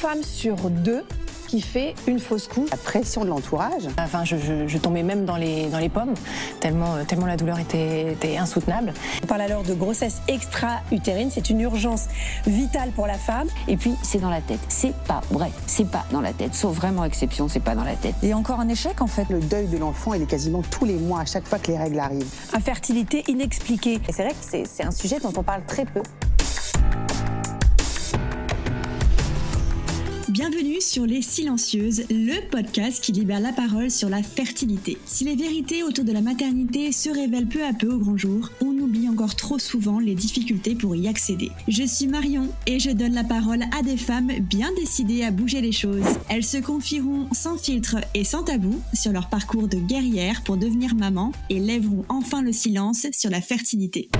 femme sur deux qui fait une fausse couche. La pression de l'entourage. Enfin, je, tombais même dans les, dans les pommes, tellement, tellement la douleur était, était insoutenable. On parle alors de grossesse extra-utérine, c'est une urgence vitale pour la femme. Et puis, c'est dans la tête. C'est pas vrai, c'est pas dans la tête. Sauf vraiment exception, c'est pas dans la tête. Et encore un échec en fait. Le deuil de l'enfant, il est quasiment tous les mois, à chaque fois que les règles arrivent. Infertilité inexpliquée. Et c'est vrai que c'est un sujet dont on parle très peu. Bienvenue sur Les Silencieuses, le podcast qui libère la parole sur la fertilité. Si les vérités autour de la maternité se révèlent peu à peu au grand jour, on oublie encore trop souvent les difficultés pour y accéder. Je suis Marion et je donne la parole à des femmes bien décidées à bouger les choses. Elles se confieront sans filtre et sans tabou sur leur parcours de guerrière pour devenir maman et lèveront enfin le silence sur la fertilité.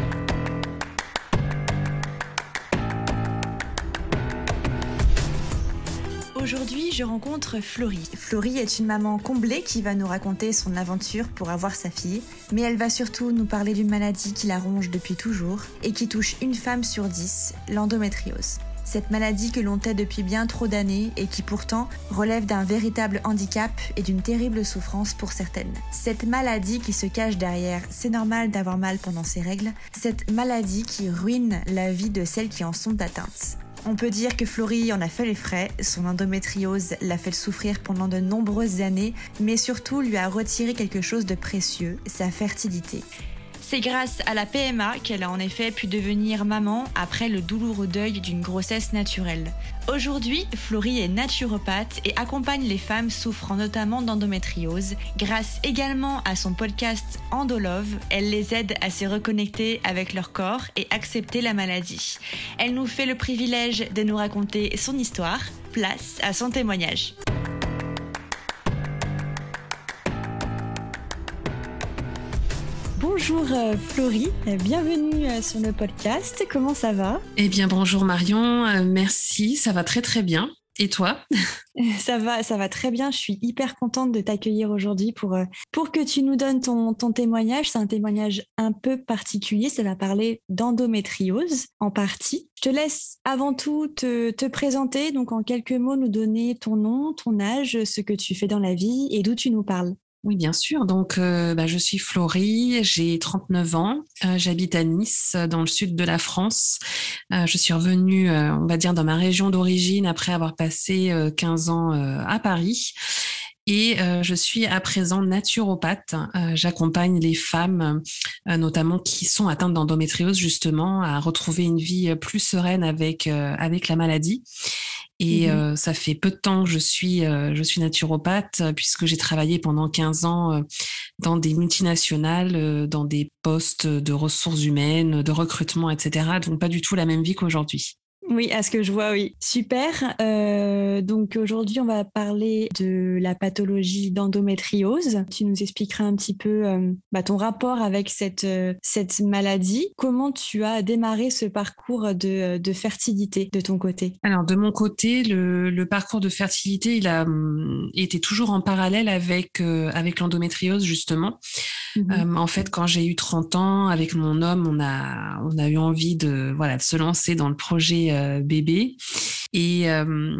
Aujourd'hui, je rencontre Florie. Florie est une maman comblée qui va nous raconter son aventure pour avoir sa fille, mais elle va surtout nous parler d'une maladie qui la ronge depuis toujours et qui touche une femme sur dix, l'endométriose. Cette maladie que l'on tait depuis bien trop d'années et qui pourtant relève d'un véritable handicap et d'une terrible souffrance pour certaines. Cette maladie qui se cache derrière c'est normal d'avoir mal pendant ses règles, cette maladie qui ruine la vie de celles qui en sont atteintes. On peut dire que Florie en a fait les frais, son endométriose l'a fait souffrir pendant de nombreuses années, mais surtout lui a retiré quelque chose de précieux, sa fertilité. C'est grâce à la PMA qu'elle a en effet pu devenir maman après le douloureux deuil d'une grossesse naturelle. Aujourd'hui, Florie est naturopathe et accompagne les femmes souffrant notamment d'endométriose. Grâce également à son podcast Endolove, elle les aide à se reconnecter avec leur corps et accepter la maladie. Elle nous fait le privilège de nous raconter son histoire. Place à son témoignage. Bonjour euh, Florie, euh, bienvenue euh, sur le podcast. Comment ça va? Eh bien bonjour Marion, merci, ça va très très bien. Et toi? Ça va, ça va très bien. Je suis hyper contente de t'accueillir aujourd'hui pour, pour que tu nous donnes ton, ton témoignage. C'est un témoignage un peu particulier. Ça va parler d'endométriose en partie. Je te laisse avant tout te, te, présenter, donc en quelques mots nous donner ton nom, ton âge, ce que tu fais dans la vie et d'où tu nous parles. Oui, bien sûr. Donc, euh, bah, je suis Florie, j'ai 39 ans, euh, j'habite à Nice, dans le sud de la France. Euh, je suis revenue, on va dire, dans ma région d'origine après avoir passé 15 ans à Paris. Et je suis à présent naturopathe. J'accompagne les femmes, notamment qui sont atteintes d'endométriose, justement, à retrouver une vie plus sereine avec avec la maladie. Et mmh euh, ça fait peu de temps que je suis, euh, je suis naturopathe euh, puisque j'ai travaillé pendant 15 ans dans des multinationales, dans des postes de ressources humaines, de recrutement, etc. Donc pas du tout la même vie qu'aujourd'hui. Oui, à ce que je vois, oui. Super. Euh, donc aujourd'hui, on va parler de la pathologie d'endométriose. Tu nous expliqueras un petit peu euh, bah, ton rapport avec cette, euh, cette maladie. Comment tu as démarré ce parcours de, de fertilité de ton côté? Alors de mon côté, le, le, parcours de fertilité, il a hum, été toujours en parallèle avec, avec l'endométriose, justement. Mmh en fait, quand j'ai eu 30 ans, avec mon homme, on a, on a eu envie de, voilà, de se lancer dans le projet bébé. Et euh,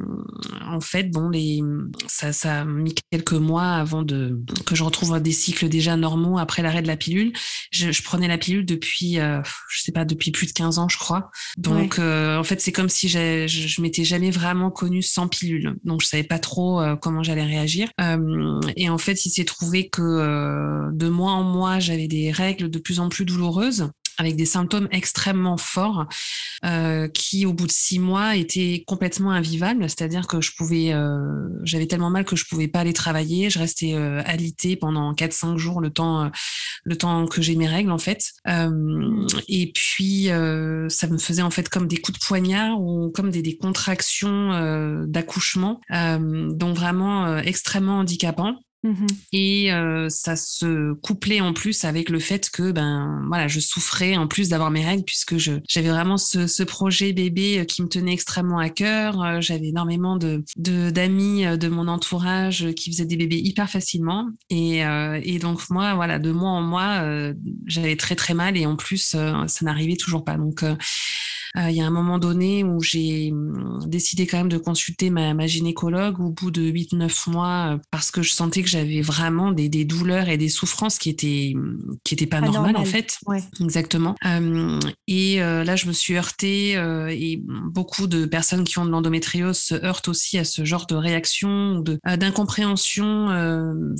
en fait, bon, les, ça, ça a mis quelques mois avant de que je retrouve des cycles déjà normaux après l'arrêt de la pilule. Je, je prenais la pilule depuis, euh, je sais pas, depuis plus de 15 ans, je crois. Donc, en fait, c'est comme si je, je m'étais jamais vraiment connue sans pilule. Donc, je savais pas trop comment j'allais réagir. et en fait, il s'est trouvé que de mois en mois, j'avais des règles de plus en plus douloureuses avec des symptômes extrêmement forts euh, qui, au bout de six mois, étaient complètement invivables. C'est-à-dire que je pouvais, euh, j'avais tellement mal que je pouvais pas aller travailler. Je restais euh, alitée pendant quatre cinq jours, le temps, euh, le temps que j'ai mes règles en fait. Euh, et puis ça me faisait en fait comme des coups de poignard ou comme des, des contractions d'accouchement, donc vraiment extrêmement handicapants. Mmh et euh, ça se couplait en plus avec le fait que ben voilà je souffrais en plus d'avoir mes règles puisque je j'avais vraiment ce, ce, projet bébé euh, qui me tenait extrêmement à cœur. Euh, j'avais énormément de d'amis de, mon entourage qui faisaient des bébés hyper facilement. Et, euh, et donc moi voilà de mois en mois j'avais très très mal et en plus ça n'arrivait toujours pas. Donc il y a un moment donné où j'ai hum, décidé quand même de consulter ma, ma gynécologue au bout de 8-9 mois parce que je sentais que j'avais vraiment des, des, douleurs et des souffrances qui étaient qui étaient pas normales en fait. Ouais. Exactement. et là, je me suis heurtée et beaucoup de personnes qui ont de l'endométriose se heurtent aussi à ce genre de réaction de d'incompréhension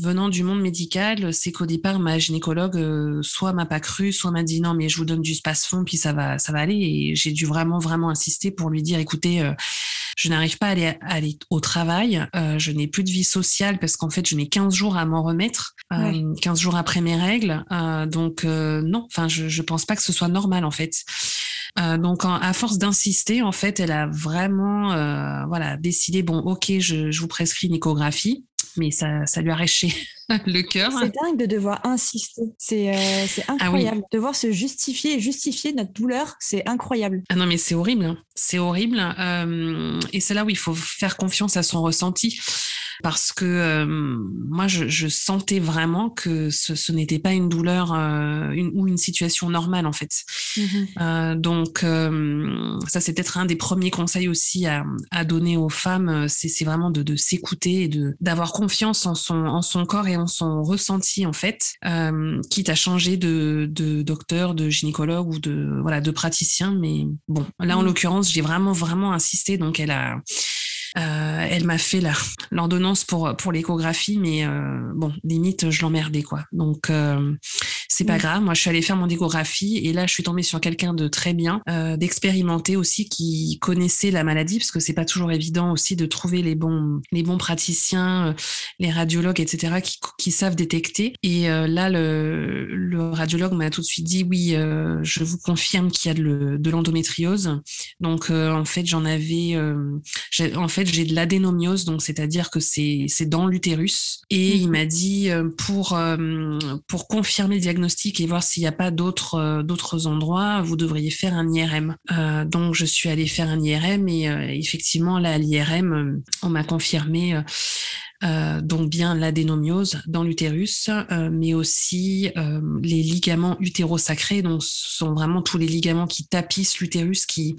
venant du monde médical. C'est qu'au départ, ma gynécologue soit m'a pas cru, soit m'a dit non mais je vous donne du space-fond puis ça va ça va aller et j'ai dû vraiment vraiment insister pour lui dire écoutez euh, je n'arrive pas à aller, aller au travail, euh, je n'ai plus de vie sociale parce qu'en fait je mets 15 jours à m'en remettre, euh, 15 jours après mes règles, euh, donc non, enfin je je pense pas que ce soit normal en fait. donc à force d'insister, en fait, elle a vraiment voilà décidé bon ok je, je vous prescris une échographie mais ça, ça lui a réché le cœur. C'est dingue de devoir insister. C'est euh, Ah incroyable. Devoir se justifier et justifier notre douleur, c'est incroyable. Ah non, mais c'est horrible. hein. C'est horrible. Euh, et c'est là où il faut faire confiance à son ressenti. Parce que euh, moi, je, je sentais vraiment que ce, ce n'était pas une douleur euh, une, ou une situation normale, en fait. Euh, donc, euh, ça, c'est peut-être un des premiers conseils aussi à, à donner aux femmes. C'est c'est vraiment de, de s'écouter et de d'avoir confiance en son, en son corps et en son ressenti, en fait, euh, quitte à changer de, de docteur, de gynécologue ou de, voilà, de praticien. Mais bon, là, en Mhm. l'occurrence, j'ai vraiment, vraiment insisté. Donc, elle a, euh, elle m'a fait la- l'ordonnance pour pour l'échographie, mais euh, bon, limite je l'emmerdais quoi. Donc euh, c'est pas Oui. grave. Moi, je suis allée faire mon échographie et là, je suis tombée sur quelqu'un de très bien, euh, d'expérimenté aussi, qui connaissait la maladie, parce que c'est pas toujours évident aussi de trouver les bons les bons praticiens, euh, les radiologues, etc., qui qui savent détecter. Et euh, là, le le radiologue m'a tout de suite dit oui, euh, je vous confirme qu'il y a de, de l'endométriose. Donc euh, en fait, j'en avais euh, en fait, j'ai de l'adénomiose, donc c'est-à-dire que c'est dans l'utérus. Et il m'a dit euh, pour euh, pour confirmer le diagnostic et voir s'il n'y a pas d'autres euh, d'autres endroits, vous devriez faire un IRM. Euh, donc je suis allée faire un IRM et euh, effectivement là à l'IRM, on m'a confirmé. euh, donc bien l'adénomiose dans l'utérus, euh, mais aussi euh, les ligaments utérosacrés. Donc ce sont vraiment tous les ligaments qui tapissent l'utérus, qui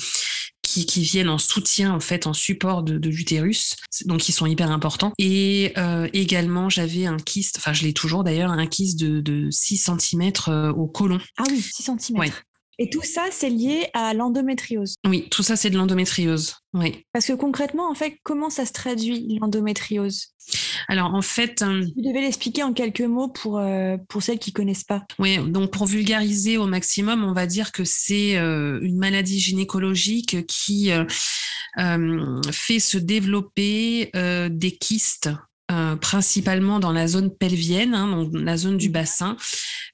qui, qui viennent en soutien en fait en support de, de l'utérus donc ils sont hyper importants et euh, également j'avais un kyste enfin je l'ai toujours d'ailleurs un kyste de, de 6 cm au côlon Ah oui, 6 cm. Ouais. Et tout ça, c'est lié à l'endométriose. oui tout ça c'est de l'endométriose oui Parce que concrètement, en fait, comment ça se traduit l'endométriose? Alors en fait euh, Vous devez l'expliquer en quelques mots pour, euh, pour celles qui connaissent pas. Oui, donc pour vulgariser au maximum, on va dire que c'est euh, une maladie gynécologique qui euh, fait se développer des kystes. principalement dans la zone pelvienne, hein, donc la zone du bassin,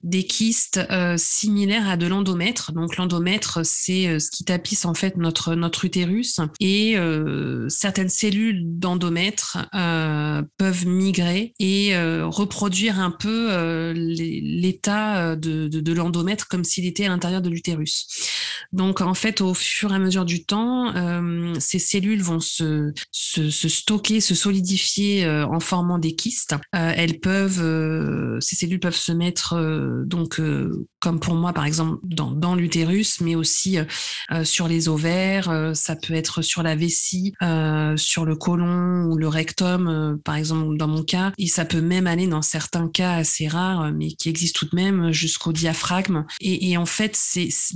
des kystes euh, similaires à de l'endomètre. Donc l'endomètre, c'est euh, ce qui tapisse en fait notre notre utérus et euh, certaines cellules d'endomètre peuvent migrer et reproduire un peu l'état de, de, l'endomètre comme s'il était à l'intérieur de l'utérus. Donc en fait, au fur et à mesure du temps, ces cellules vont se, se, se stocker, se solidifier en formant des kystes. Elles peuvent, ces cellules peuvent se mettre donc euh, comme pour moi par exemple dans, l'utérus, mais aussi euh, euh, sur les ovaires. euh, ça peut être sur la vessie, euh, sur le côlon ou le rectum, euh, par exemple dans mon cas. Et ça peut même aller dans certains cas assez rares, euh, mais qui existent tout de même jusqu'au diaphragme. Et, en fait,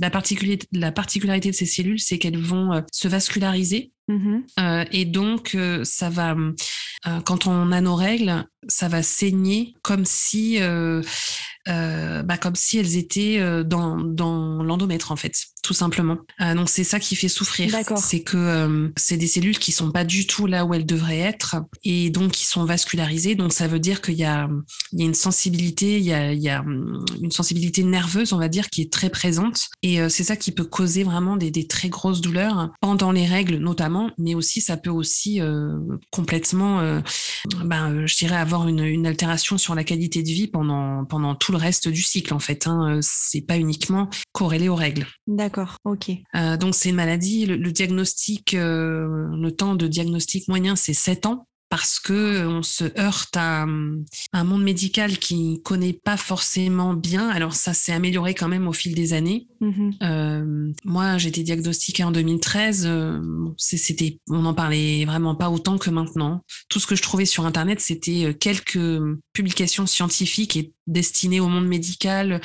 la particularité, la particularité de ces cellules, c'est qu'elles vont euh, se vasculariser. Mhm. Euh, et donc, euh, ça va, euh, quand on a nos règles, ça va saigner comme si, bah, comme si elles étaient dans l'endomètre en fait, tout simplement. Euh, donc c'est ça qui fait souffrir. C'est que euh, c'est des cellules qui sont pas du tout là où elles devraient être et donc qui sont vascularisées. Donc ça veut dire qu'il y a, il y a une sensibilité, il y a, il y a hum, une sensibilité nerveuse, on va dire, qui est très présente. Et euh, c'est ça qui peut causer vraiment des, des très grosses douleurs pendant les règles notamment, mais aussi ça peut aussi complètement, ben, je dirais, avoir une, une altération sur la qualité de vie pendant pendant tout le reste du cycle en fait. Hein. C'est pas uniquement corrélé aux règles. D'accord, ok. Euh, donc c'est une maladie. Le, le diagnostic, euh, le temps de diagnostic moyen, c'est 7 ans. parce que on se heurte à, un monde médical qui connaît pas forcément bien. Alors ça s'est amélioré quand même au fil des années. Mm-hmm. moi, j'ai été diagnostiquée en 2013. c'était, on n'en parlait vraiment pas autant que maintenant. Tout ce que je trouvais sur Internet, c'était quelques publications scientifiques et destinées au monde médical.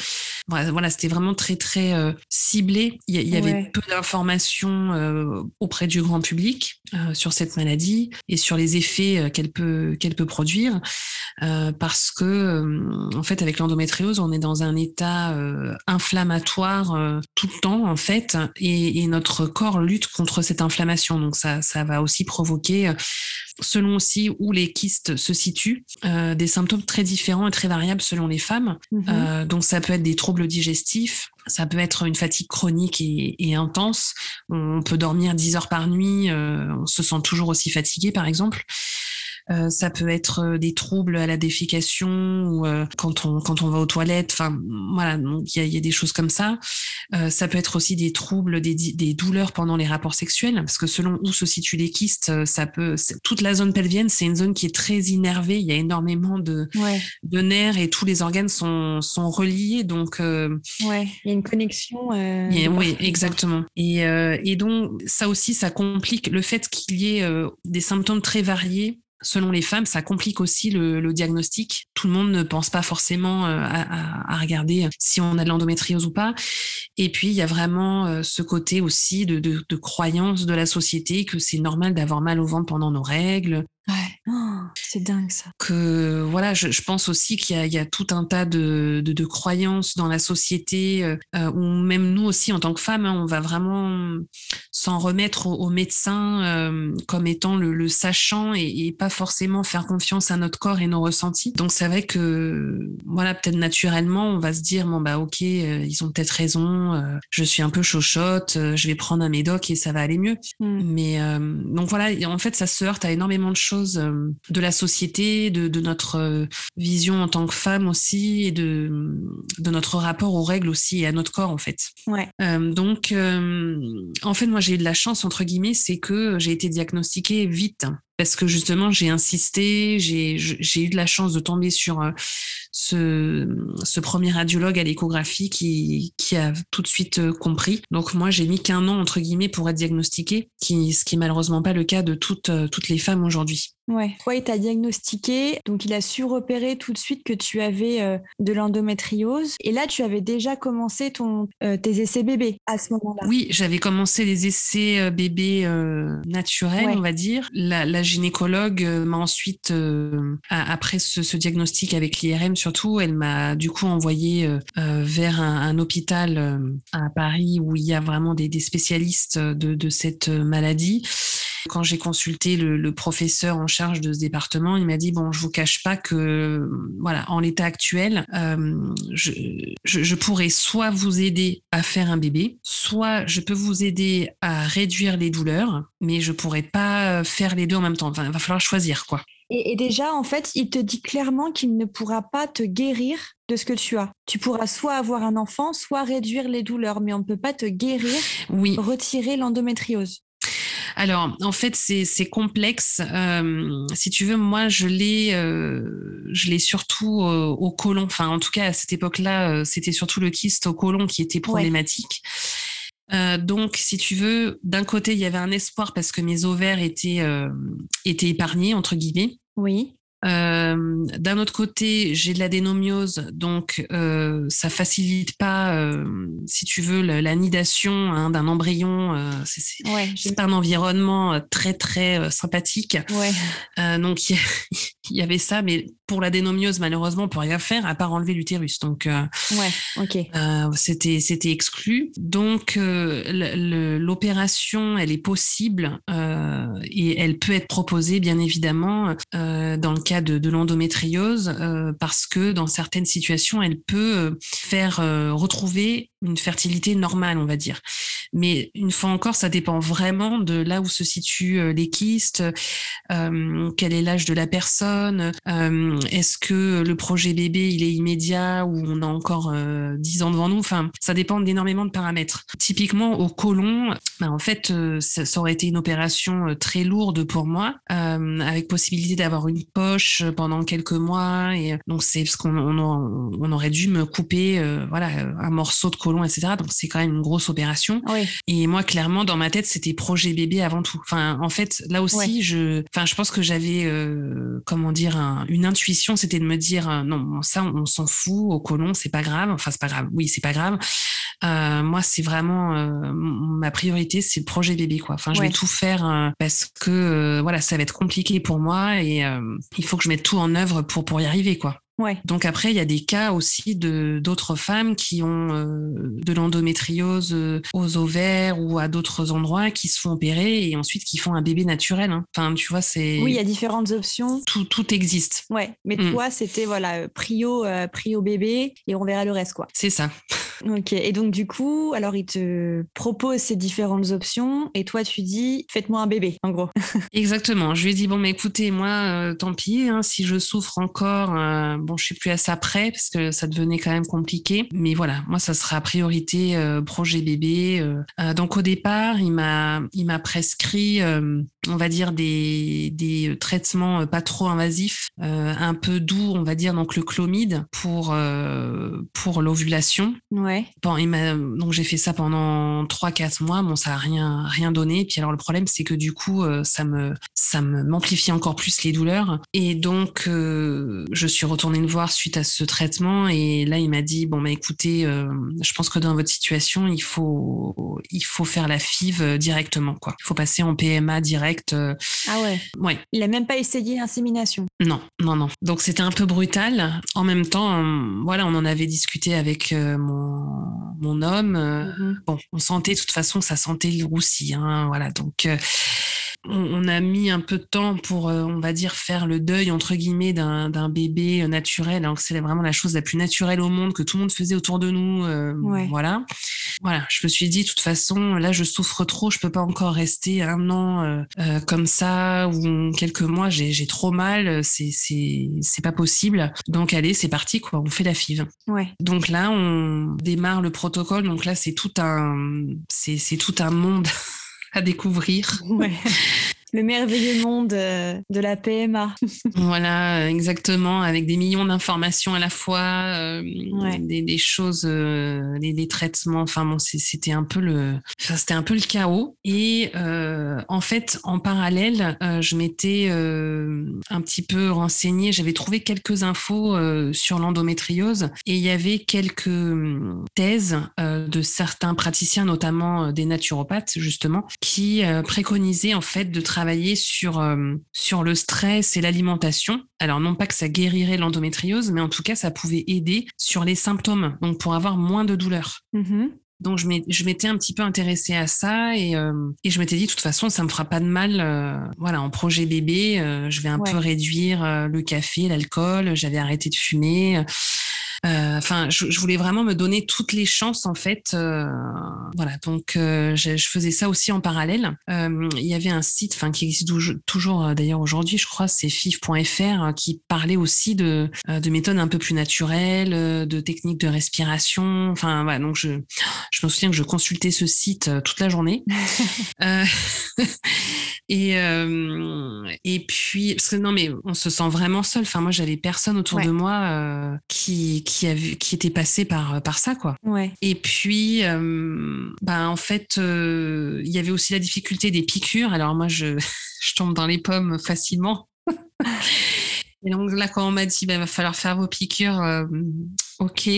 Voilà, c'était vraiment très très euh, ciblé. Il y, avait peu d'informations euh, auprès du grand public euh, sur cette maladie et sur les effets qu'elle peut qu'elle peut produire, parce que en fait avec l'endométriose, on est dans un état inflammatoire tout le temps en fait, et, et, notre corps lutte contre cette inflammation. Donc ça ça va aussi provoquer selon aussi où les kystes se situent, euh, des symptômes très différents et très variables selon les femmes. Mhm. Euh, donc ça peut être des troubles digestifs, ça peut être une fatigue chronique et, intense. On peut dormir 10 heures par nuit, euh, on se sent toujours aussi fatigué par exemple. Euh, ça peut être euh, des troubles à la défécation ou euh, quand on quand on va aux toilettes. Enfin voilà, donc il y a, y a, des choses comme ça. ça peut être aussi des troubles, des, des douleurs pendant les rapports sexuels, parce que selon où se situent les kystes, ça peut toute la zone pelvienne, c'est une zone qui est très innervée. Il y a énormément de de nerfs et tous les organes sont sont reliés. Donc ouais, il y a une connexion. oui, exactement. Et et donc ça aussi, ça complique le fait qu'il y ait des symptômes très variés selon les femmes, ça complique aussi le, diagnostic. Tout le monde ne pense pas forcément euh, à, regarder si on a de l'endométriose ou pas. Et puis, il y a vraiment euh, ce côté aussi de, de croyance de la société que c'est normal d'avoir mal au ventre pendant nos règles, Ouais. Oh, c'est dingue ça. Que voilà, je, je pense aussi qu'il y, y, a tout un tas de, de, de croyances dans la société, euh, euh où même nous aussi en tant que femmes, hein, on va vraiment s'en remettre aux, médecins euh, comme étant le, le sachant et, et, pas forcément faire confiance à notre corps et nos ressentis. Donc c'est vrai que voilà, peut-être naturellement, on va se dire bon bah ok, euh, ils ont peut-être raison, je suis un peu chochotte, je vais prendre un médoc et ça va aller mieux. Mm. Mais donc voilà, en fait, ça se heurte à énormément de choses euh, de la société, de, notre euh, vision en tant que femme aussi, et de, de notre rapport aux règles aussi et à notre corps en fait. Ouais. Euh, donc, en fait, moi j'ai eu de la chance entre guillemets, c'est que j'ai été diagnostiquée vite parce que justement j'ai insisté, j'ai eu de la chance de tomber sur euh, ce, ce premier radiologue à l'échographie qui, qui a tout de suite euh, compris. Donc moi j'ai mis qu'un an entre guillemets pour être diagnostiquée, qui, ce qui est malheureusement pas le cas de toutes, euh, toutes les femmes aujourd'hui. Ouais. Ouais, il t'a diagnostiqué, donc il a su repérer tout de suite que tu avais de l'endométriose. Et là, tu avais déjà commencé ton, tes essais bébés à ce moment-là. Oui, j'avais commencé les essais bébés naturels, on va dire. La, la gynécologue euh, m'a ensuite, euh, après ce, diagnostic avec l'IRM surtout, elle m'a du coup envoyé euh, vers un, hôpital à Paris où il y a vraiment des, spécialistes de, cette maladie. Quand j'ai consulté le, professeur en charge de ce département, il m'a dit bon, je vous cache pas que voilà, en l'état actuel, je, pourrais soit vous aider à faire un bébé, soit je peux vous aider à réduire les douleurs, mais je pourrais pas faire les deux en même temps. Il va falloir choisir quoi. Et, déjà, en fait, il te dit clairement qu'il ne pourra pas te guérir de ce que tu as. Tu pourras soit avoir un enfant, soit réduire les douleurs, mais on ne peut pas te guérir, oui. retirer l'endométriose. Alors, en fait, c'est complexe. Euh, si tu veux, moi, je l'ai, euh, je l'ai surtout euh, au côlon. Enfin, en tout cas, à cette époque-là, c'était surtout le kyste au côlon qui était problématique. Donc, si tu veux, d'un côté, il y avait un espoir parce que mes ovaires étaient, étaient épargnés, entre guillemets. Oui. Euh, d'un autre côté, j'ai de la dénomiose, donc euh, ça facilite pas, euh, si tu veux, la, nidation hein, d'un embryon. Euh, c'est ouais, pas un environnement euh, très très euh, sympathique. Ouais. donc il y, avait ça, mais pour la dénomiose, malheureusement, on peut rien faire à part enlever l'utérus. Donc ouais, ok. c'était c'était exclu. Donc l'opération, elle est possible et elle peut être proposée, bien évidemment, dans le cas de, l'endométriose euh, parce que dans certaines situations, elle peut euh, faire euh, retrouver une fertilité normale, on va dire. Mais une fois encore, ça dépend vraiment de là où se situent les kystes, quel est l'âge de la personne, est-ce que le projet bébé il est immédiat ou on a encore 10 ans devant nous? Enfin, ça dépend d'énormément de paramètres. Typiquement au côlon, ben, en fait, ça, aurait été une opération très lourde pour moi, avec possibilité d'avoir une poche pendant quelques mois. Et donc c'est parce qu'on on, aurait dû me couper, voilà, un morceau de côlon, etc. Donc c'est quand même une grosse opération. Et moi, clairement, dans ma tête, c'était projet bébé avant tout. Enfin, en fait, là aussi, je, enfin, je pense que j'avais, euh, comment dire, une intuition, c'était de me dire, euh, non, ça, on, s'en fout. Au colon, c'est pas grave. Enfin, c'est pas grave. Oui, c'est pas grave. Euh, moi, c'est vraiment ma priorité, c'est le projet bébé, quoi. Enfin, je vais tout faire parce que voilà, ça va être compliqué pour moi et il faut que je mette tout en œuvre pour pour y arriver, quoi. Ouais. Donc après, il y a des cas aussi de d'autres femmes qui ont euh, de l'endométriose euh, aux ovaires ou à d'autres endroits qui se font opérer et ensuite qui font un bébé naturel. Hein. Enfin, tu vois, c'est. Oui, il y a différentes options. Tout, tout existe. Ouais, mais mm. toi, c'était voilà prio euh, prio bébé et on verra le reste quoi. C'est ça. Ok. Et donc du coup, alors il te propose ces différentes options et toi tu dis faites-moi un bébé en gros. Exactement. Je lui ai dit bon mais écoutez moi tant pis hein, si je souffre encore bon, je suis plus à ça près parce que ça devenait quand même compliqué. Mais voilà, moi, ça sera priorité euh, projet bébé. Euh. Euh, donc au départ, il m'a, il m'a prescrit, on va dire des, des traitements pas trop invasifs, un peu doux, on va dire donc le clomide pour pour l'ovulation. Ouais. Bon, il m'a, donc j'ai fait ça pendant 3-4 mois. Bon, ça a rien rien donné. Puis alors le problème, c'est que du coup, ça me ça me m'amplifie encore plus les douleurs. Et donc, je suis retournée voir suite à ce traitement et là il m'a dit bon bah écoutez euh, je pense que dans votre situation il faut il faut faire la FIV euh, directement quoi. Il faut passer en PMA direct euh. ah ouais. ouais. Il a même pas essayé l'insémination. Non non non. Donc c'était un peu brutal. En même temps voilà on en avait discuté avec mon mon homme mm-hmm. bon on sentait de toute façon ça sentait le roussi hein, voilà. Donc on, a mis un peu de temps pour, euh, on va dire, faire le deuil, entre guillemets, d'un bébé euh, naturel, alors que c'est vraiment la chose la plus naturelle au monde que tout le monde faisait autour de nous. Euh, voilà. Voilà. Je me suis dit, de toute façon, là, je souffre trop, je peux pas encore rester un an comme ça ou quelques mois, j'ai trop mal, c'est c'est pas possible. Donc, allez, c'est parti, quoi. On fait la FIV. Ouais. Donc là, on démarre le protocole. Donc là, c'est tout un, c'est tout un monde à découvrir. Le merveilleux monde euh, de la PMA. voilà, exactement, avec des millions d'informations à la fois, euh, des, choses, euh, des, traitements. Enfin bon, c'était un peu le, c'était un peu le chaos. Et en fait, en parallèle, je m'étais un petit peu renseignée. J'avais trouvé quelques infos sur l'endométriose et il y avait quelques thèses de certains praticiens, notamment des naturopathes justement, qui préconisaient en fait de travailler travailler sur, euh, sur le stress et l'alimentation. Alors, non pas que ça guérirait l'endométriose, mais en tout cas, ça pouvait aider sur les symptômes, donc pour avoir moins de douleur. Mm-hmm. Donc je m'étais un petit peu intéressée à ça et, euh, et je m'étais dit de toute façon ça me fera pas de mal. Euh, voilà en projet bébé, je vais un peu réduire le café, l'alcool. J'avais arrêté de fumer. Euh, enfin, je, je, voulais vraiment me donner toutes les chances en fait. Euh, voilà, donc euh, je, je, faisais ça aussi en parallèle. il y avait un site, enfin qui existe toujours d'ailleurs aujourd'hui, je crois, c'est fif.fr, qui parlait aussi de, de méthodes un peu plus naturelles, de techniques de respiration. Enfin, voilà, donc je, je me souviens que je consultais ce site toute la journée. et et puis parce que non mais on se sent vraiment seul. Enfin moi j'avais personne autour de moi qui qui, a vu, qui était passé par, par ça, quoi. Ouais. Et puis, euh, bah, en fait, euh, il y avait aussi la difficulté des piqûres. Alors, moi, je, je tombe dans les pommes facilement. Et donc, là, quand on m'a dit, il bah, va falloir faire vos piqûres, euh, ok.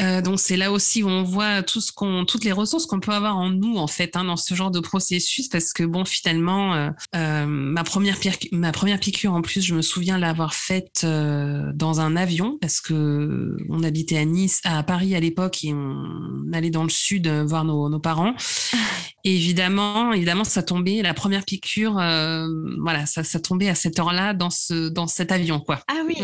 Euh, donc c'est là aussi où on voit tout ce qu'on, toutes les ressources qu'on peut avoir en nous en fait hein, dans ce genre de processus parce que bon finalement euh, euh ma première ma première piqûre en plus je me souviens l'avoir faite euh, dans un avion parce que on habitait à Nice à Paris à l'époque et on aller dans le sud voir nos, nos parents. Et évidemment, évidemment, ça tombait, la première piqûre, euh, voilà, ça, ça tombait à cette heure-là dans, ce, dans cet avion, quoi. Ah oui.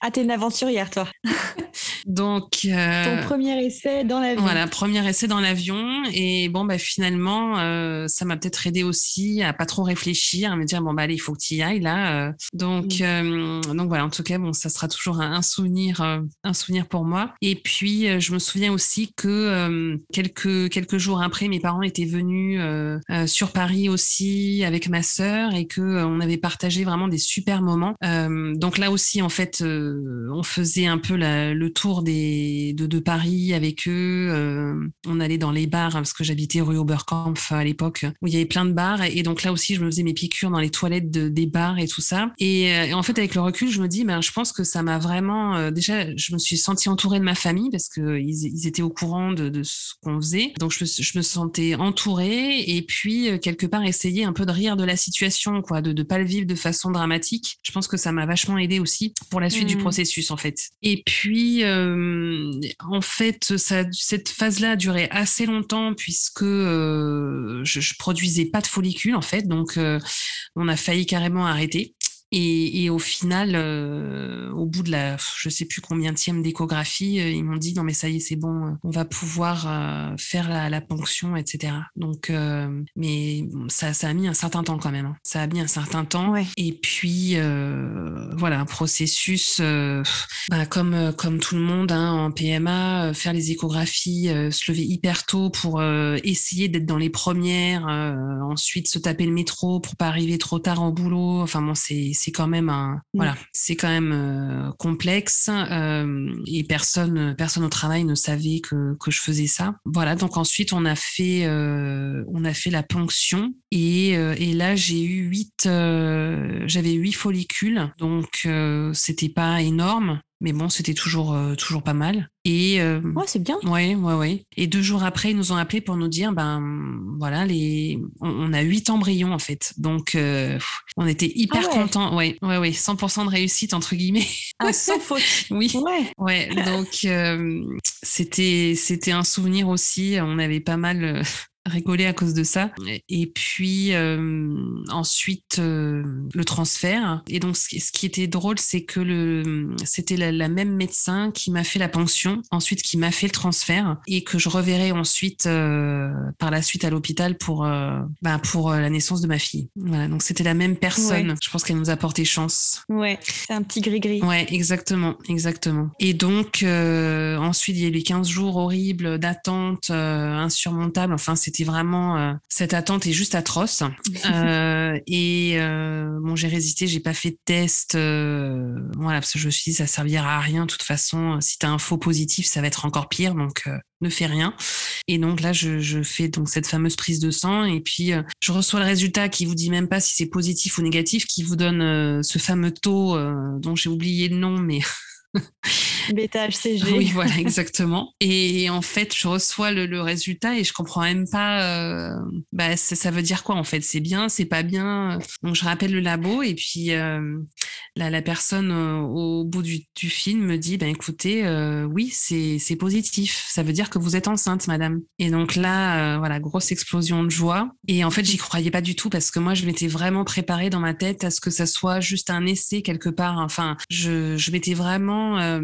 Ah, t'es une aventurière, toi. Donc. Euh, Ton premier essai dans l'avion. Voilà, premier essai dans l'avion. Et bon, bah, finalement, euh, ça m'a peut-être aidé aussi à pas trop réfléchir, à me dire, bon, bah, allez, il faut que tu y ailles, là. donc, mm. donc voilà, en tout cas, bon, ça sera toujours un, souvenir, un souvenir pour moi. Et puis, je me souviens aussi que quelques, quelques jours après, mes parents étaient venus euh, euh, sur Paris aussi avec ma sœur et que euh, on avait partagé vraiment des super moments. donc là aussi, en fait, on faisait un peu le tour des, de, Paris avec eux. on allait dans les bars parce que j'habitais rue Oberkampf à l'époque où il y avait plein de bars. Et, donc là aussi, je me faisais mes piqûres dans les toilettes des bars et tout ça. Et, en fait, avec le recul, je me dis, ben, je pense que ça m'a vraiment. déjà, je me suis sentie entourée de ma famille parce qu'ils ils étaient au courant de, de ce qu'on faisait. Donc je, je me sentais entourée et puis euh, quelque part essayer un peu de rire de la situation, quoi, de ne pas le vivre de façon dramatique. Je pense que ça m'a vachement aidé aussi pour la suite du mmh. processus en fait. Et puis euh, en fait, cette phase-là a duré assez longtemps puisque euh, je, je produisais pas de follicules en fait, donc on a failli carrément arrêter. Et, au final, euh, au bout de la, je sais plus combien de d'échographie, euh, ils m'ont dit non mais ça y est c'est bon, on va pouvoir euh, faire la, ponction, etc. Donc, mais ça, ça a mis un certain temps quand même. Hein. Ça a mis un certain temps. Et puis voilà, un processus, bah, comme comme tout le monde hein, en PMA, faire les échographies, se lever hyper tôt pour essayer d'être dans les premières, ensuite se taper le métro pour pas arriver trop tard au boulot. Enfin bon, c'est c'est quand même un mmh. voilà, c'est quand même euh, complexe euh, et personne personne au travail ne savait que, que je faisais ça. Voilà, donc ensuite on a fait euh, on a fait la ponction et, et là j'ai eu huit j'avais huit follicules donc c'était pas énorme mais bon, c'était toujours, euh, toujours pas mal. Et euh, ouais, c'est bien. Ouais, ouais, ouais. Et deux jours après, ils nous ont appelés pour nous dire, ben voilà, les, on, a huit embryons en fait. Donc, euh, on était hyper ah contents. Ouais, ouais, ouais, 100% de réussite entre guillemets. Ah, sans faute. oui. Ouais. Ouais. Donc, c'était, c'était un souvenir aussi. On avait pas mal rigoler à cause de ça. Et puis euh, ensuite euh, le transfert. Et donc ce, qui était drôle, c'est que le c'était la, même médecin qui m'a fait la pension, ensuite qui m'a fait le transfert et que je reverrai ensuite euh, par la suite à l'hôpital pour bah, pour la naissance de ma fille. Voilà, donc c'était la même personne. Je pense qu'elle nous a porté chance. Ouais, c'est un petit gris-gris. Ouais, exactement, exactement. Et donc ensuite il y a eu les 15 jours horribles d'attente insurmontable. Enfin c'était vraiment euh, cette attente est juste atroce. Euh, et euh, bon, j'ai résisté, j'ai pas fait de test. voilà, parce que je me suis dit ça servira à rien. De toute façon, si tu as un faux positif, ça va être encore pire. Donc ne fais rien. Et donc là, je, fais donc cette fameuse prise de sang et puis je reçois le résultat qui vous dit même pas si c'est positif ou négatif, qui vous donne ce fameux taux dont j'ai oublié le nom, mais Bêta HCG. Oui, voilà, exactement. Et en fait, je reçois le, résultat et je comprends même pas. Euh, bah, ça, veut dire quoi en fait? C'est bien, c'est pas bien? Donc je rappelle le labo et puis euh, la, personne euh, au bout du, film me dit ben écoutez, oui, c'est positif. Ça veut dire que vous êtes enceinte, madame. Et donc là, voilà, grosse explosion de joie. Et en fait, j'y croyais pas du tout parce que moi, je m'étais vraiment préparée dans ma tête à ce que ça soit juste un essai quelque part. Enfin, je m'étais vraiment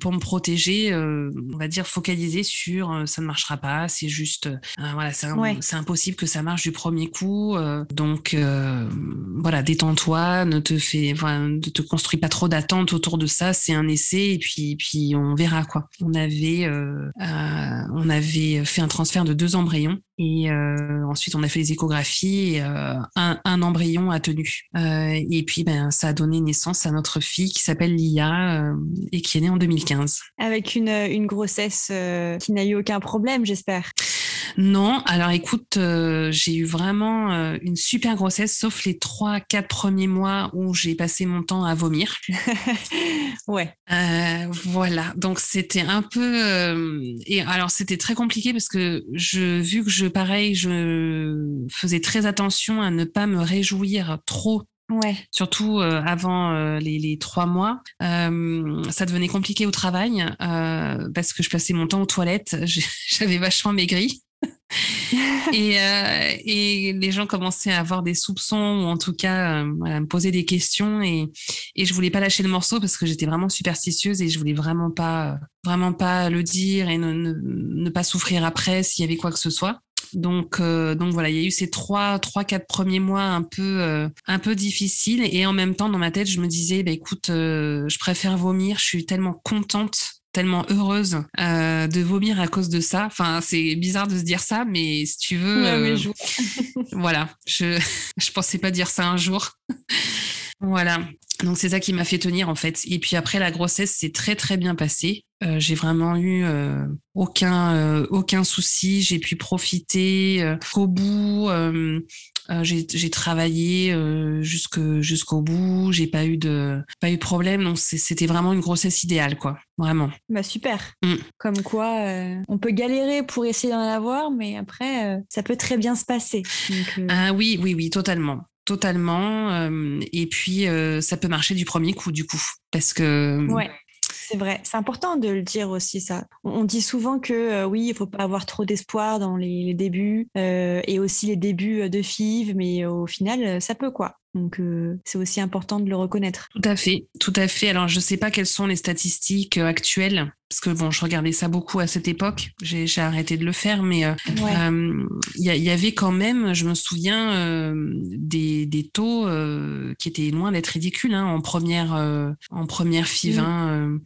pour me protéger, euh, on va dire focaliser sur euh, ça ne marchera pas, c'est juste euh, voilà, c'est impossible que ça marche du premier coup. donc voilà, détends-toi, ne te fais, ne te construis pas trop d'attentes autour de ça. C'est un essai et puis puis on verra quoi. On avait on avait fait un transfert de deux embryons et euh, ensuite, on a fait les échographies et euh, un, un, embryon a tenu. Euh, et puis, ben, ça a donné naissance à notre fille qui s'appelle Lia et qui est née en 2015. Avec une, une grossesse qui n'a eu aucun problème, j'espère. Non, alors écoute, euh, j'ai eu vraiment euh, une super grossesse, sauf les trois, quatre premiers mois où j'ai passé mon temps à vomir. ouais. Euh, voilà, donc c'était un peu et alors c'était très compliqué parce que je vu que je pareil, je faisais très attention à ne pas me réjouir trop Ouais. Surtout avant les, trois mois, ça devenait compliqué au travail parce que je passais mon temps aux toilettes. J'avais vachement maigri. Et, euh, et, les gens commençaient à avoir des soupçons ou en tout cas euh, à me poser des questions et, et je voulais pas lâcher le morceau parce que j'étais vraiment superstitieuse et je voulais vraiment pas vraiment pas le dire et ne, ne, pas souffrir après s'il y avait quoi que ce soit. Donc, euh, donc voilà, il y a eu ces trois, trois, quatre premiers mois un peu, un peu difficiles. Et en même temps, dans ma tête, je me disais, bah, écoute, je préfère vomir. Je suis tellement contente tellement heureuse euh, de vomir à cause de ça. Enfin, c'est bizarre de se dire ça, mais si tu veux, euh, voilà, je je pensais pas dire ça un jour. voilà. Donc c'est ça qui m'a fait tenir en fait. Et puis après la grossesse s'est très très bien passée. Euh, j'ai vraiment eu aucun aucun souci. J'ai pu profiter au bout. Euh, j'ai travaillé euh, jusqu'au bout, j'ai pas eu de pas eu de problème, donc c'était vraiment une grossesse idéale, quoi, vraiment. Bah super. Mm. Comme quoi, euh, on peut galérer pour essayer d'en avoir, mais après, ça peut très bien se passer. ah oui, oui, oui, totalement totalement. et puis, ça peut marcher du premier coup, du coup. Parce que ouais. C'est vrai, c'est important de le dire aussi ça. On dit souvent que euh, oui, il faut pas avoir trop d'espoir dans les, débuts euh, et aussi les débuts de FIV, mais au final, ça peut quoi. Donc euh, c'est aussi important de le reconnaître. Tout à fait, tout à fait. Alors je ne sais pas quelles sont les statistiques actuelles parce que bon, je regardais ça beaucoup à cette époque. J'ai arrêté de le faire, mais il y, avait quand même, je me souviens, des, des, taux qui étaient loin d'être ridicules hein, en première en première FIV. Hein,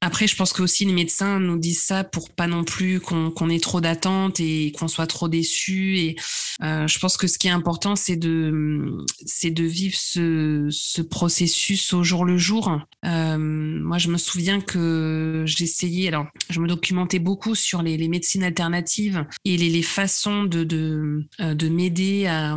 après, je pense que aussi les médecins nous disent ça pour pas non plus qu'on ait trop d'attentes et qu'on soit trop déçus. Et euh, je pense que ce qui est important, c'est de c'est de vivre ce, ce, processus au jour le jour. Euh, moi, je me souviens que j'essayais. Alors, je me documentais beaucoup sur les, les médecines alternatives et les, les façons de de, euh, de m'aider à,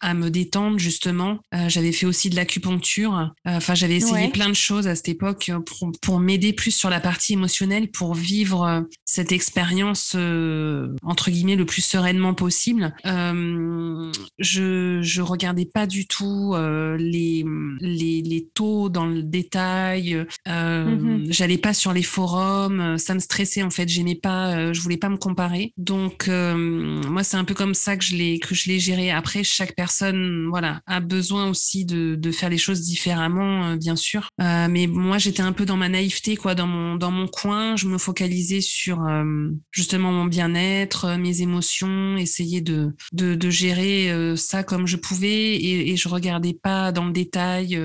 à me détendre justement. Euh, j'avais fait aussi de l'acupuncture. Enfin, j'avais essayé plein de choses à cette époque pour, pour m'aider plus sur la partie émotionnelle pour vivre euh, cette expérience euh, entre guillemets le plus sereinement possible. Euh, je je regardais pas du tout les, les, les taux dans le détail. Mm-hmm. J'allais pas sur les forums. Ça me stressait en fait. J'aimais pas. je voulais pas me comparer. Donc moi c'est un peu comme ça que je l'ai que je l'ai géré. Après chaque personne voilà a besoin aussi de faire les choses différemment bien sûr. mais moi j'étais un peu dans ma naïveté quoi dans dans mon coin, je me focalisais sur euh, justement mon bien-être, euh, mes émotions, essayer de de, gérer euh, ça comme je pouvais et, et je regardais pas dans le détail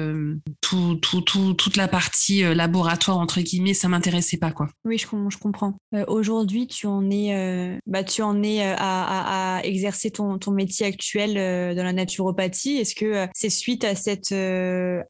tout, tout, tout, toute la partie laboratoire entre guillemets, ça m'intéressait pas quoi. Oui, je, je comprends. Aujourd'hui, tu en es, bah, tu en es à, à, à, exercer ton, ton métier actuel dans la naturopathie. Est-ce que c'est suite à cette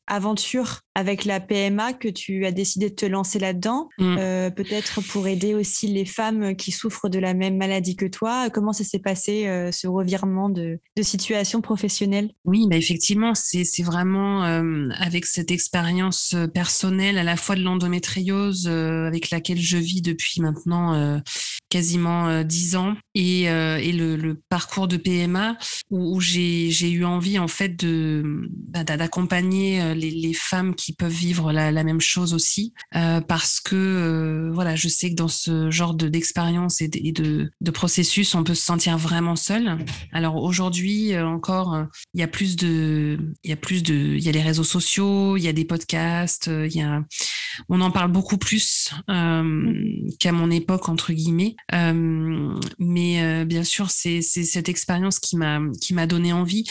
aventure avec la PMA que tu as décidé de te lancer là-dedans, mm. euh, peut-être pour aider aussi les femmes qui souffrent de la même maladie que toi. Comment ça s'est passé, euh, ce revirement de, situation professionnelle? Oui, bah effectivement, c'est vraiment euh, avec cette expérience personnelle à la fois de l'endométriose avec laquelle je vis depuis maintenant quasiment dix ans et, et le, parcours de PMA où, j'ai eu envie en fait de bah, d'accompagner les, les femmes qui peuvent vivre la, la même chose aussi, euh, parce que euh, voilà, je sais que dans ce genre de d'expérience et, de, de, processus, on peut se sentir vraiment seul. Alors aujourd'hui euh, encore, il y a plus de, il y a plus de, il y a les réseaux sociaux, il y a des podcasts, il y a, on en parle beaucoup plus qu'à mon époque entre guillemets. Mais bien sûr, c'est cette expérience qui m'a qui m'a donné envie.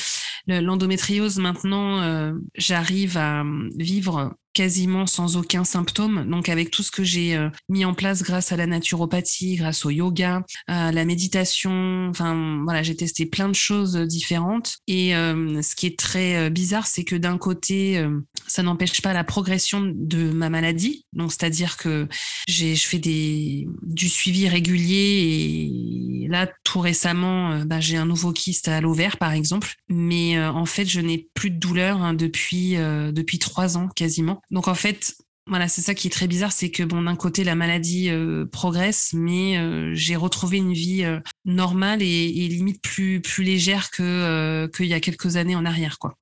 L'endométriose maintenant, j'arrive à vivre quasiment sans aucun symptôme. Donc avec tout ce que j'ai euh, mis en place grâce à la naturopathie, grâce au yoga, à la méditation, enfin voilà, j'ai testé plein de choses différentes. Et euh, ce qui est très euh, bizarre, c'est que d'un côté, ça n'empêche pas la progression de ma maladie. Donc c'est-à-dire que j'ai je fais des du suivi régulier et là tout récemment, bah, j'ai un nouveau kyste à l'ovaire par exemple. Mais en fait, je n'ai plus de douleur hein, depuis depuis trois ans quasiment. Donc en fait, voilà, c'est ça qui est très bizarre, c'est que bon, d'un côté la maladie euh, progresse, mais euh, j'ai retrouvé une vie euh, normale et, limite plus plus légère que qu'il y a quelques années en arrière, quoi.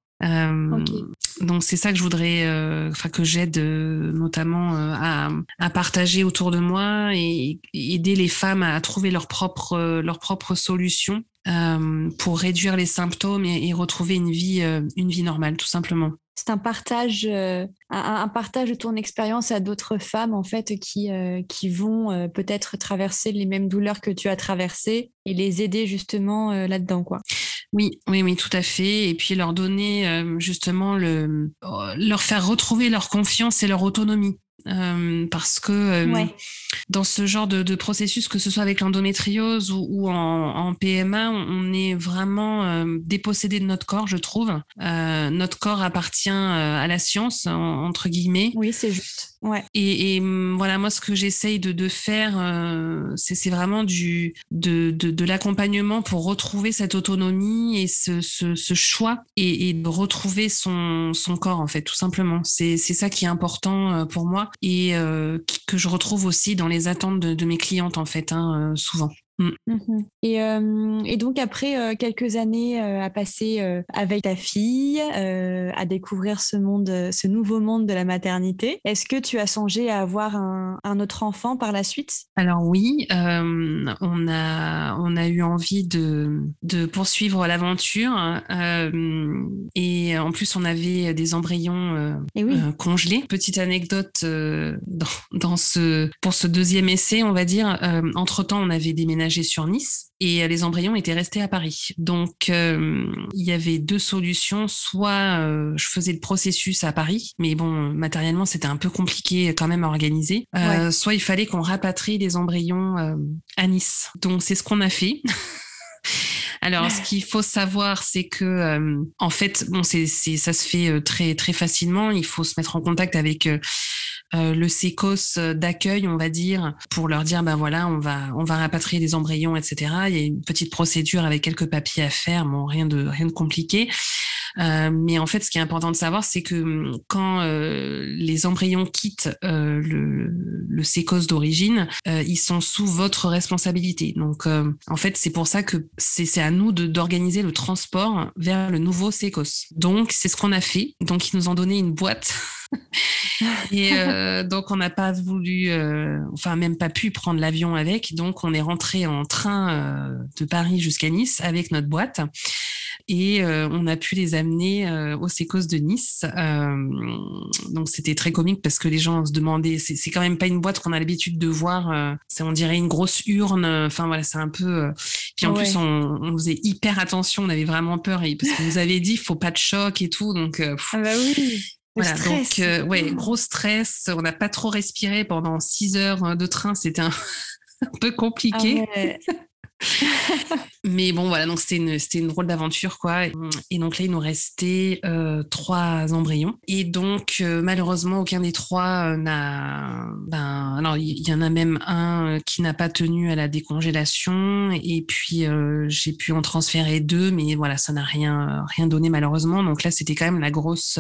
Donc c'est ça que je voudrais, enfin que j'aide notamment à, à, partager autour de moi et, aider les femmes à trouver leur propre leur propre solution pour réduire les symptômes et, et retrouver une vie une vie normale tout simplement c'est un partage, euh, un, partage de ton expérience à d'autres femmes en fait qui, euh, vont euh, peut-être traverser les mêmes douleurs que tu as traversées et les aider justement là-dedans quoi. Oui, oui, oui, tout à fait. Et puis leur donner justement le, leur faire retrouver leur confiance et leur autonomie. Euh, parce que euh, dans ce genre de, de, processus, que ce soit avec l'endométriose ou, ou en, en, PMA, on, est vraiment euh, dépossédé de notre corps, je trouve. notre corps appartient à la science, entre guillemets. Oui, c'est juste. Ouais. Et, et, mm, voilà, moi, ce que j'essaye de, de, faire, c'est vraiment du, de, de, de l'accompagnement pour retrouver cette autonomie et ce, ce, ce choix et, et, de retrouver son, son corps, en fait, tout simplement. C'est ça qui est important pour moi et euh, que je retrouve aussi dans les attentes de, mes clientes en fait, hein, euh, souvent. Mm. Et, euh, et, donc après euh, quelques années euh, à passer avec ta fille, à découvrir ce monde, ce nouveau monde de la maternité, est-ce que tu as songé à avoir un, un autre enfant par la suite? Alors oui, on a on a eu envie de, de poursuivre l'aventure et en plus on avait des embryons oui. congelés. Petite anecdote dans, dans, ce pour ce deuxième essai, on va dire. entre temps, on avait déménagé sur Nice et euh, les embryons étaient restés à Paris. Donc euh, il y avait deux solutions. Soit euh, je faisais le processus à Paris, mais bon, matériellement c'était un peu compliqué quand même à organiser. Soit il fallait qu'on rapatrie les embryons à Nice. Donc c'est ce qu'on a fait. Alors, ce qu'il faut savoir, c'est que, en fait, bon, c'est, ça se fait très très facilement. Il faut se mettre en contact avec euh, le sécos d'accueil, on va dire, pour leur dire, ben voilà, on va, on va rapatrier les embryons, etc. Il y a une petite procédure avec quelques papiers à faire, bon, rien de, rien de compliqué. Euh, mais en fait, ce qui est important de savoir, c'est que hum, quand euh, les embryons quittent euh, le, le sécos d'origine, euh, ils sont sous votre responsabilité. Donc, en fait, c'est pour ça que c'est à nous d'organiser le transport vers le nouveau sécos. Donc, c'est ce qu'on a fait. Donc, ils nous ont donné une boîte. Et euh, donc on n'a pas voulu, euh, enfin même pas pu prendre l'avion avec. Donc on est rentré en train euh, de Paris jusqu'à Nice avec notre boîte et on a pu les amener euh, au Sécos de Nice. Donc c'était très comique parce que les gens se demandaient, c'est quand même pas une boîte qu'on a l'habitude de voir. c'est on dirait une grosse urne. Enfin voilà, c'est un peu. Puis en plus on, on, faisait hyper attention, on avait vraiment peur et parce qu'on nous avait dit faut pas de choc et tout. Donc ah bah oui. Voilà, donc ouais, gros stress. On n'a pas trop respiré pendant six heures de train. C'était un, peu compliqué. Ah Mais bon, voilà, donc c'était une, c'était une drôle d'aventure, quoi. Et donc là, il nous restait euh, trois embryons. Et donc, euh, malheureusement, aucun des trois euh, n'a. Ben, alors, il y, en a même un qui n'a pas tenu à la décongélation. Et puis, j'ai pu en transférer deux, mais voilà, ça n'a rien, rien donné, malheureusement. Donc là, c'était quand même la grosse,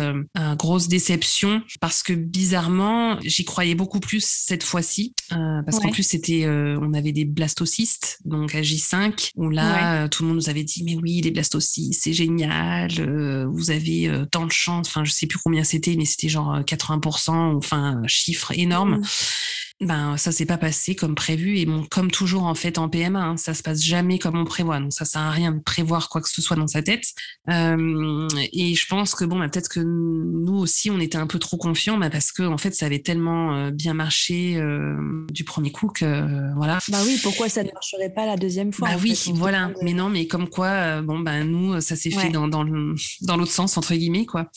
grosse déception parce que bizarrement, j'y croyais beaucoup plus cette fois-ci. parce qu'en plus, c'était, on avait des blastocystes, donc à J5, où là, euh, tout le monde nous avait dit, mais oui, les blastocystes, c'est génial, euh, vous avez euh, tant de chance. Enfin, je sais plus combien c'était, mais c'était genre 80%, enfin, chiffre énorme. Mmh ben ça s'est pas passé comme prévu et bon comme toujours en fait en PMA hein, ça se passe jamais comme on prévoit. Donc ça sert à rien de prévoir quoi que ce soit dans sa tête. Euh, et je pense que bon bah, peut-être que nous aussi on était un peu trop confiants bah, parce que en fait ça avait tellement euh, bien marché euh, du premier coup que voilà. Bah oui pourquoi ça ne marcherait pas la deuxième fois bah oui voilà. mais non mais comme quoi bon ben nous ça s'est fait dans dans dans l'autre sens entre guillemets quoi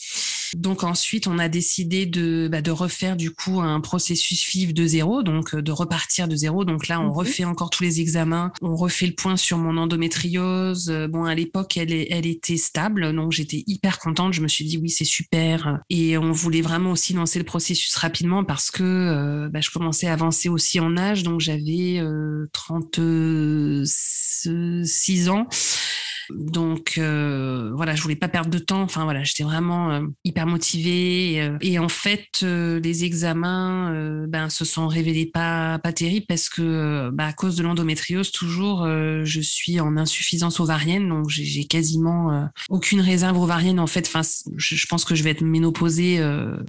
donc ensuite on a décidé de bah, de refaire du coup un processus FIV de zéro donc euh, de repartir de zéro. Donc là, on mhm. refait encore tous les examens, on refait le point sur mon endométriose. Euh, bon, à l'époque, elle, elle était stable, donc j'étais hyper contente. Je me suis dit oui, c'est super. Et on voulait vraiment aussi lancer le processus rapidement parce que euh, bah, je commençais à avancer aussi en âge, donc j'avais 36 ans. Donc voilà, je voulais pas perdre de temps. Enfin voilà, j'étais vraiment hyper motivée. Et, en fait, les examens ben, se sont révélés pas, pas terribles parce que bah, à cause de l'endométriose, toujours, je suis en insuffisance ovarienne. Donc j'ai quasiment aucune réserve ovarienne en fait. Enfin, je, pense que je vais être ménopausée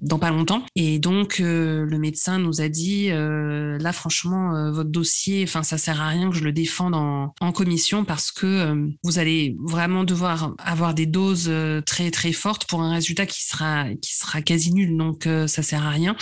dans pas longtemps. Et donc le médecin nous a dit là franchement votre dossier, enfin ça sert à rien que je le défende en, en commission parce que vous allez vraiment devoir avoir des doses très très fortes pour un résultat qui sera qui sera quasi nul. Donc ça sert à rien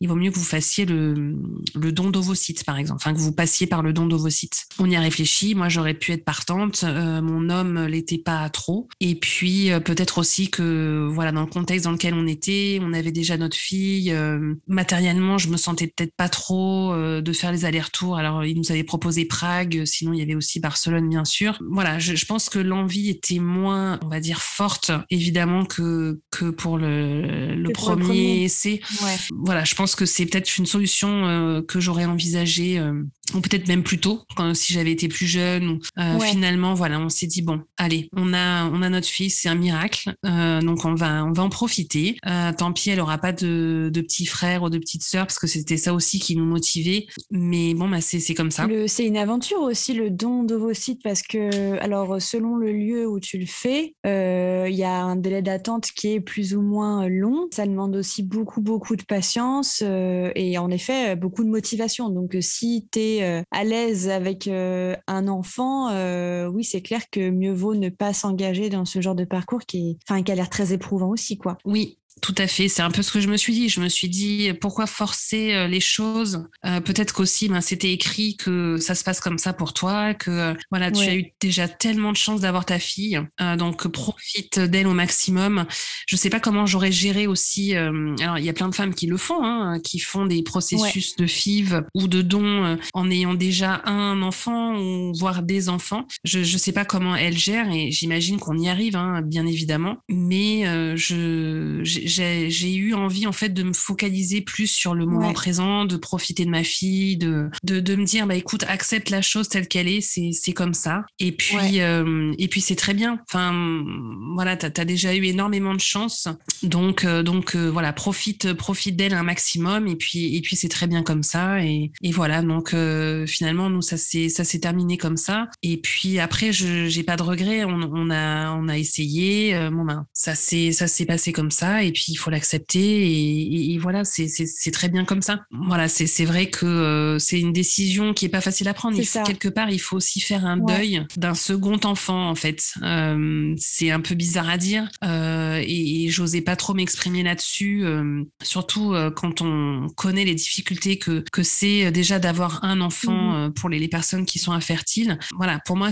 il vaut mieux que vous fassiez le, le don d'ovocytes, par exemple, enfin que vous passiez par le don d'ovocytes. On y a réfléchi. Moi, j'aurais pu être partante. Euh, mon homme l'était pas trop. Et puis euh, peut-être aussi que voilà, dans le contexte dans lequel on était, on avait déjà notre fille. Euh, matériellement, je me sentais peut-être pas trop de faire les allers-retours. Alors, il nous avait proposé Prague. Sinon, il y avait aussi Barcelone, bien sûr. Voilà, je, je pense que l'envie était moins, on va dire, forte, évidemment, que que pour le, le, premier, premier, essai. Ouais. Voilà, je pense pense que c'est peut-être une solution euh, que j'aurais envisagée euh, ou peut-être même plus tôt, quand, si j'avais été plus jeune. Euh, finalement, voilà, on s'est dit bon, allez, on a, on a notre fille, c'est un miracle, euh, donc on va, on va en profiter. Euh, tant pis, elle aura pas de, de petits frères ou de petites sœurs parce que c'était ça aussi qui nous motivait. Mais bon, bah c'est, c'est comme ça. C'est une aventure aussi le don d'ovocytes parce que, alors selon le lieu où tu le fais, il y a un délai d'attente qui est plus ou moins long. Ça demande aussi beaucoup, beaucoup de patience et en effet beaucoup de motivation. Donc si tu euh, à l'aise avec euh, un enfant, euh, oui, c'est clair que mieux vaut ne pas s'engager dans ce genre de parcours qui, enfin, qui a l'air très éprouvant aussi, quoi. Oui, tout à fait, c'est un peu ce que je me suis dit. Je me suis dit pourquoi forcer euh, les choses? Euh, Peut-être qu'aussi, ben, c'était écrit que ça se passe comme ça pour toi, que euh, voilà, tu as eu déjà tellement de chance d'avoir ta fille, donc profite d'elle au maximum. Je sais pas comment j'aurais géré aussi. alors il y a plein de femmes qui le font, hein, qui font des processus de FIV ou de dons en ayant déjà un enfant ou voire des enfants. Je je sais pas comment elles gèrent et j'imagine qu'on y arrive, hein, bien évidemment. Mais je j'ai eu envie en fait de me focaliser plus sur le moment présent, de profiter de ma fille, de, de, de me dire bah écoute accepte la chose telle qu'elle est, c'est c'est comme ça. Et puis euh, et puis c'est très bien. Enfin voilà, t'as as déjà eu énormément de chance, donc euh, donc euh, voilà profite profite d'elle un maximum. Et puis et puis c'est très bien comme ça. Et, et voilà. Donc finalement nous ça s'est ça s'est terminé comme ça. Et puis après je j'ai pas de regrets. On, on a on a essayé, bon ben ça s'est ça s'est passé comme ça. Et puis il faut l'accepter et, voilà, c'est très bien comme ça. Voilà, c'est vrai que euh, c'est une décision qui est pas facile à prendre. Il quelque part, il faut aussi faire un deuil d'un second enfant en fait. Euh, c'est un peu bizarre à dire euh, et, j'osais pas trop m'exprimer là-dessus, surtout quand on connaît les difficultés que que c'est déjà d'avoir un enfant mmh pour les, les, personnes qui sont infertiles. Voilà, pour moi,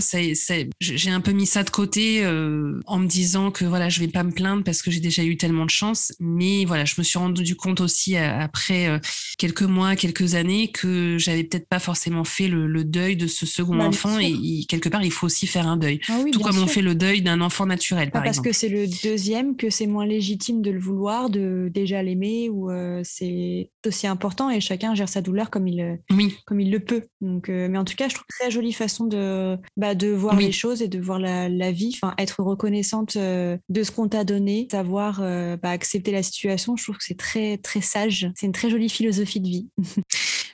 j'ai un peu mis ça de côté en me disant que voilà, je vais pas me plaindre parce que j'ai déjà eu tellement de chance mais voilà, je me suis rendu compte aussi euh, après euh, quelques mois, quelques années que j'avais peut-être pas forcément fait le, deuil de ce second bah, enfant et, quelque part il faut aussi faire un deuil. Ah Tout comme on fait le deuil d'un enfant naturel, par parce exemple. Parce que c'est le deuxième que c'est moins légitime de le vouloir, de déjà l'aimer ou euh, c'est aussi important et chacun gère sa douleur comme il, comme il le peut. Donc, mais en tout cas, je trouve très jolie façon de, bah, de voir les choses et de voir la, la vie, enfin être reconnaissante de ce qu'on t'a donné, savoir bah, accepter la situation, je trouve que c'est très, très sage. C'est une très jolie philosophie de vie.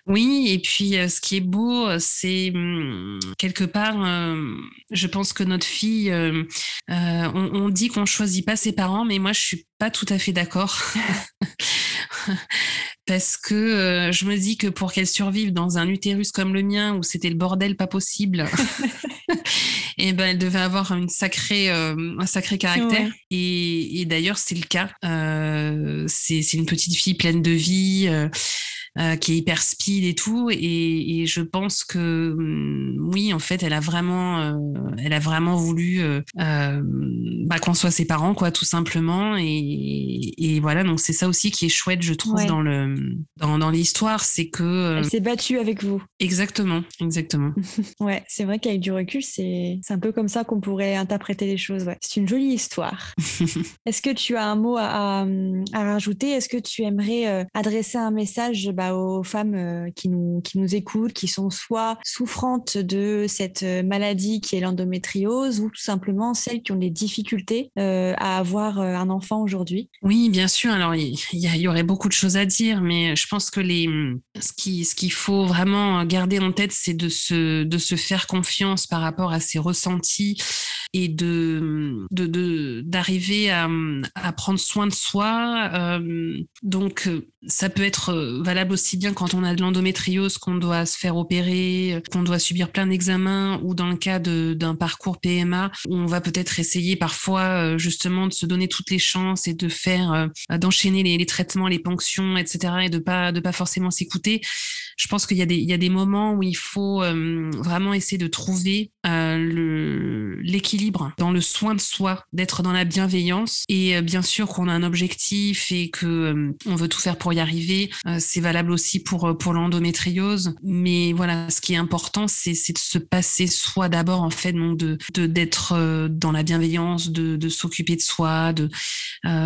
Oui, et puis euh, ce qui est beau, euh, c'est hum, quelque part, euh, je pense que notre fille, on, dit qu'on choisit pas ses parents, mais moi je suis pas tout à fait d'accord. Parce que je me dis que pour qu'elle survive dans un utérus comme le mien, où c'était le bordel pas possible, et ben elle devait avoir une sacrée, un sacré caractère. Et, et d'ailleurs, c'est le cas. Euh, c'est une petite fille pleine de vie. Euh, qui est hyper speed et tout. Et, et je pense que hum, oui, en fait, elle a vraiment, euh, elle a vraiment voulu euh, bah, qu'on soit ses parents, quoi, tout simplement. Et, et voilà, donc c'est ça aussi qui est chouette, je trouve, dans le dans, dans l'histoire, c'est que elle s'est battue avec vous. Exactement, exactement. ouais, c'est vrai qu'avec du recul, c'est c'est un peu comme ça qu'on pourrait interpréter les choses. Ouais. C'est une jolie histoire. Est-ce que tu as un mot à, à, rajouter? Est-ce que tu aimerais adresser un message bah, aux femmes qui nous, qui nous écoutent, qui sont soit souffrantes de cette maladie qui est l'endométriose ou tout simplement celles qui ont des difficultés à avoir un enfant aujourd'hui Oui, bien sûr. Alors, il y, y, aurait beaucoup de choses à dire, mais je pense que les, ce qu'il ce qu'il faut vraiment garder en tête, c'est de se, de se faire confiance par rapport à ses ressentis et de d'arriver à, prendre soin de soi. Euh, donc ça peut être valable aussi bien quand on a de l'endométriose qu'on doit se faire opérer, qu'on doit subir plein d'examens ou dans le cas d'un parcours PMA où on va peut-être essayer parfois euh, justement de se donner toutes les chances et de faire euh, d'enchaîner les, les, traitements, les ponctions, etc. et de pas de pas forcément s'écouter. Je pense qu'il y a des il y a des moments où il faut euh, vraiment essayer de trouver euh, l'équilibre dans le soin de soi, d'être dans la bienveillance et euh, bien sûr qu'on a un objectif et que on veut tout faire pour y arriver. c'est valable aussi pour pour l'endométriose, mais voilà, ce qui est important, c'est c'est de se passer soi d'abord en fait, donc de d'être dans la bienveillance, de, de s'occuper de soi, de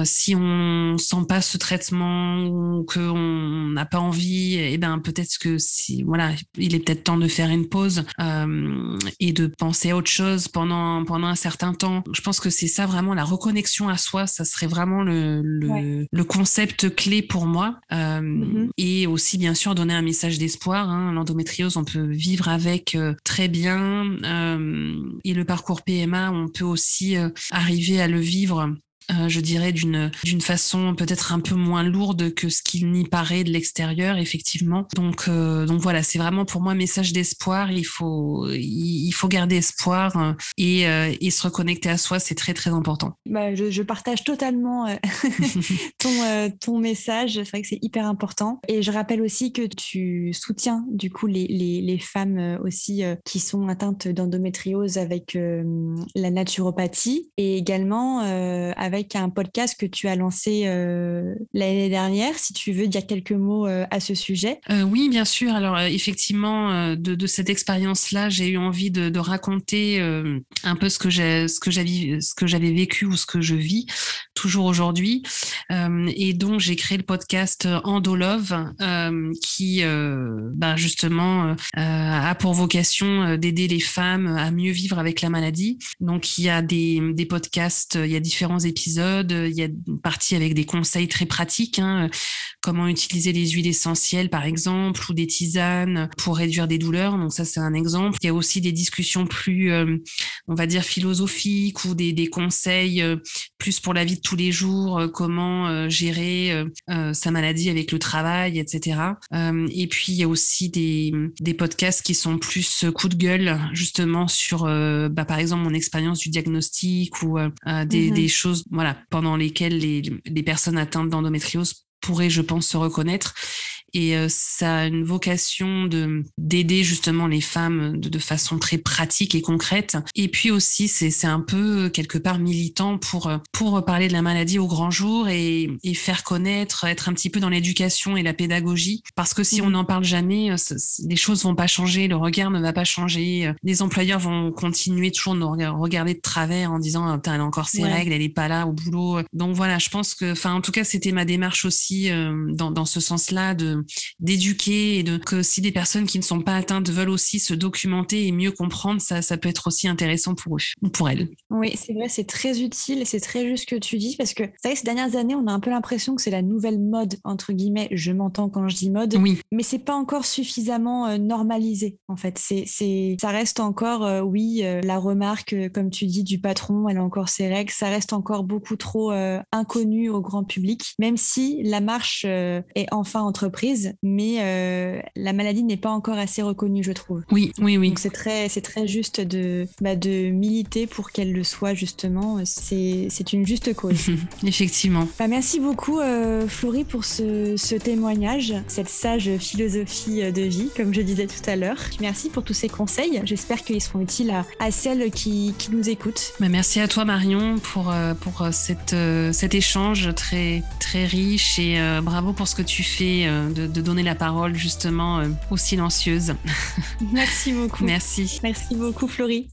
si on sent pas ce traitement ou qu'on n'a pas envie, et eh ben peut-être que si voilà, il est peut-être temps de faire une pause et de penser à autre chose pendant, pendant un certain temps. Je pense que c'est ça vraiment, la reconnexion à soi, ça serait vraiment le, le, concept clé pour moi. Euh, mm-hmm. Et aussi, bien sûr, donner un message d'espoir. Hein. L'endométriose, on peut vivre avec euh, très bien. Euh, et le parcours PMA, on peut aussi arriver à le vivre euh, je dirais d'une d'une façon peut-être un peu moins lourde que ce qu'il n'y paraît de l'extérieur effectivement. Donc euh, donc voilà c'est vraiment pour moi un message d'espoir. Il faut il, faut garder espoir euh, et, et se reconnecter à soi c'est très très important. Bah, je, je, partage totalement ton ton message. C'est vrai que c'est hyper important. Et je rappelle aussi que tu soutiens du coup les les, les femmes aussi qui sont atteintes d'endométriose avec la naturopathie. Et également avec avec un podcast que tu as lancé euh, l'année dernière. Si tu veux dire quelques mots euh, à ce sujet. Euh, oui, bien sûr. Alors effectivement, de, cette expérience-là, j'ai eu envie de, raconter un peu ce que j'ai, ce que j'avais, ce que j'avais vécu ou ce que je vis toujours aujourd'hui. et donc j'ai créé le podcast Endolove, qui, ben, justement, a pour vocation d'aider les femmes à mieux vivre avec la maladie. Donc il y a des, des podcasts, il y a différents épisodes il y a une partie avec des conseils très pratiques, hein, comment utiliser les huiles essentielles par exemple, ou des tisanes pour réduire des douleurs. Donc ça c'est un exemple. Il y a aussi des discussions plus, euh, on va dire philosophiques ou des, conseils euh, plus pour la vie de tous les jours, euh, comment gérer sa maladie avec le travail, etc. et puis il y a aussi des, des podcasts qui sont plus coup de gueule justement sur, bah, par exemple mon expérience du diagnostic ou des, mm-hmm. des choses voilà, pendant lesquelles les, les personnes atteintes d'endométriose pourraient, je pense, se reconnaître et euh, ça a une vocation de d'aider justement les femmes de, de, façon très pratique et concrète. Et puis aussi, c'est c'est un peu quelque part militant pour pour parler de la maladie au grand jour et, et faire connaître, être un petit peu dans l'éducation et la pédagogie. Parce que si on mmh. n'en parle jamais, euh, les choses vont pas changer, le regard ne va pas changer. Les employeurs vont continuer toujours de nous regarder de travers en disant elle a encore ses règles, elle est pas là au boulot. Donc voilà, je pense que, enfin en tout cas, c'était ma démarche aussi euh, dans dans ce sens-là de d'éduquer et de que si des personnes qui ne sont pas atteintes veulent aussi se documenter et mieux comprendre, ça, ça peut être aussi intéressant pour eux ou pour elles. Oui, c'est vrai, c'est très utile et c'est très juste ce que tu dis parce que c'est vrai que ces dernières années, on a un peu l'impression que c'est la nouvelle mode entre guillemets. Je m'entends quand je dis mode, oui. mais c'est pas encore suffisamment euh, normalisé en fait. C'est, c'est, ça reste encore, euh, oui, euh, la remarque, comme tu dis, du patron, elle a encore ses règles. Ça reste encore beaucoup trop inconnu au grand public, même si la marche est enfin entreprise mais euh, la maladie n'est pas encore assez reconnue, je trouve. Oui, oui, oui. Donc c'est très, c'est très juste de, bah, de militer pour qu'elle le soit justement. C'est, c'est une juste cause. Effectivement. Bah, merci beaucoup, euh, Florie, pour ce, ce, témoignage, cette sage philosophie de vie, comme je disais tout à l'heure. Merci pour tous ces conseils. J'espère qu'ils seront utiles à, à celles qui, qui, nous écoutent. Bah, merci à toi, Marion, pour, euh, pour cette, cet échange très, très riche et bravo pour ce que tu fais de de, donner la parole justement euh, aux silencieuses. Merci beaucoup. Merci. Merci beaucoup Florie.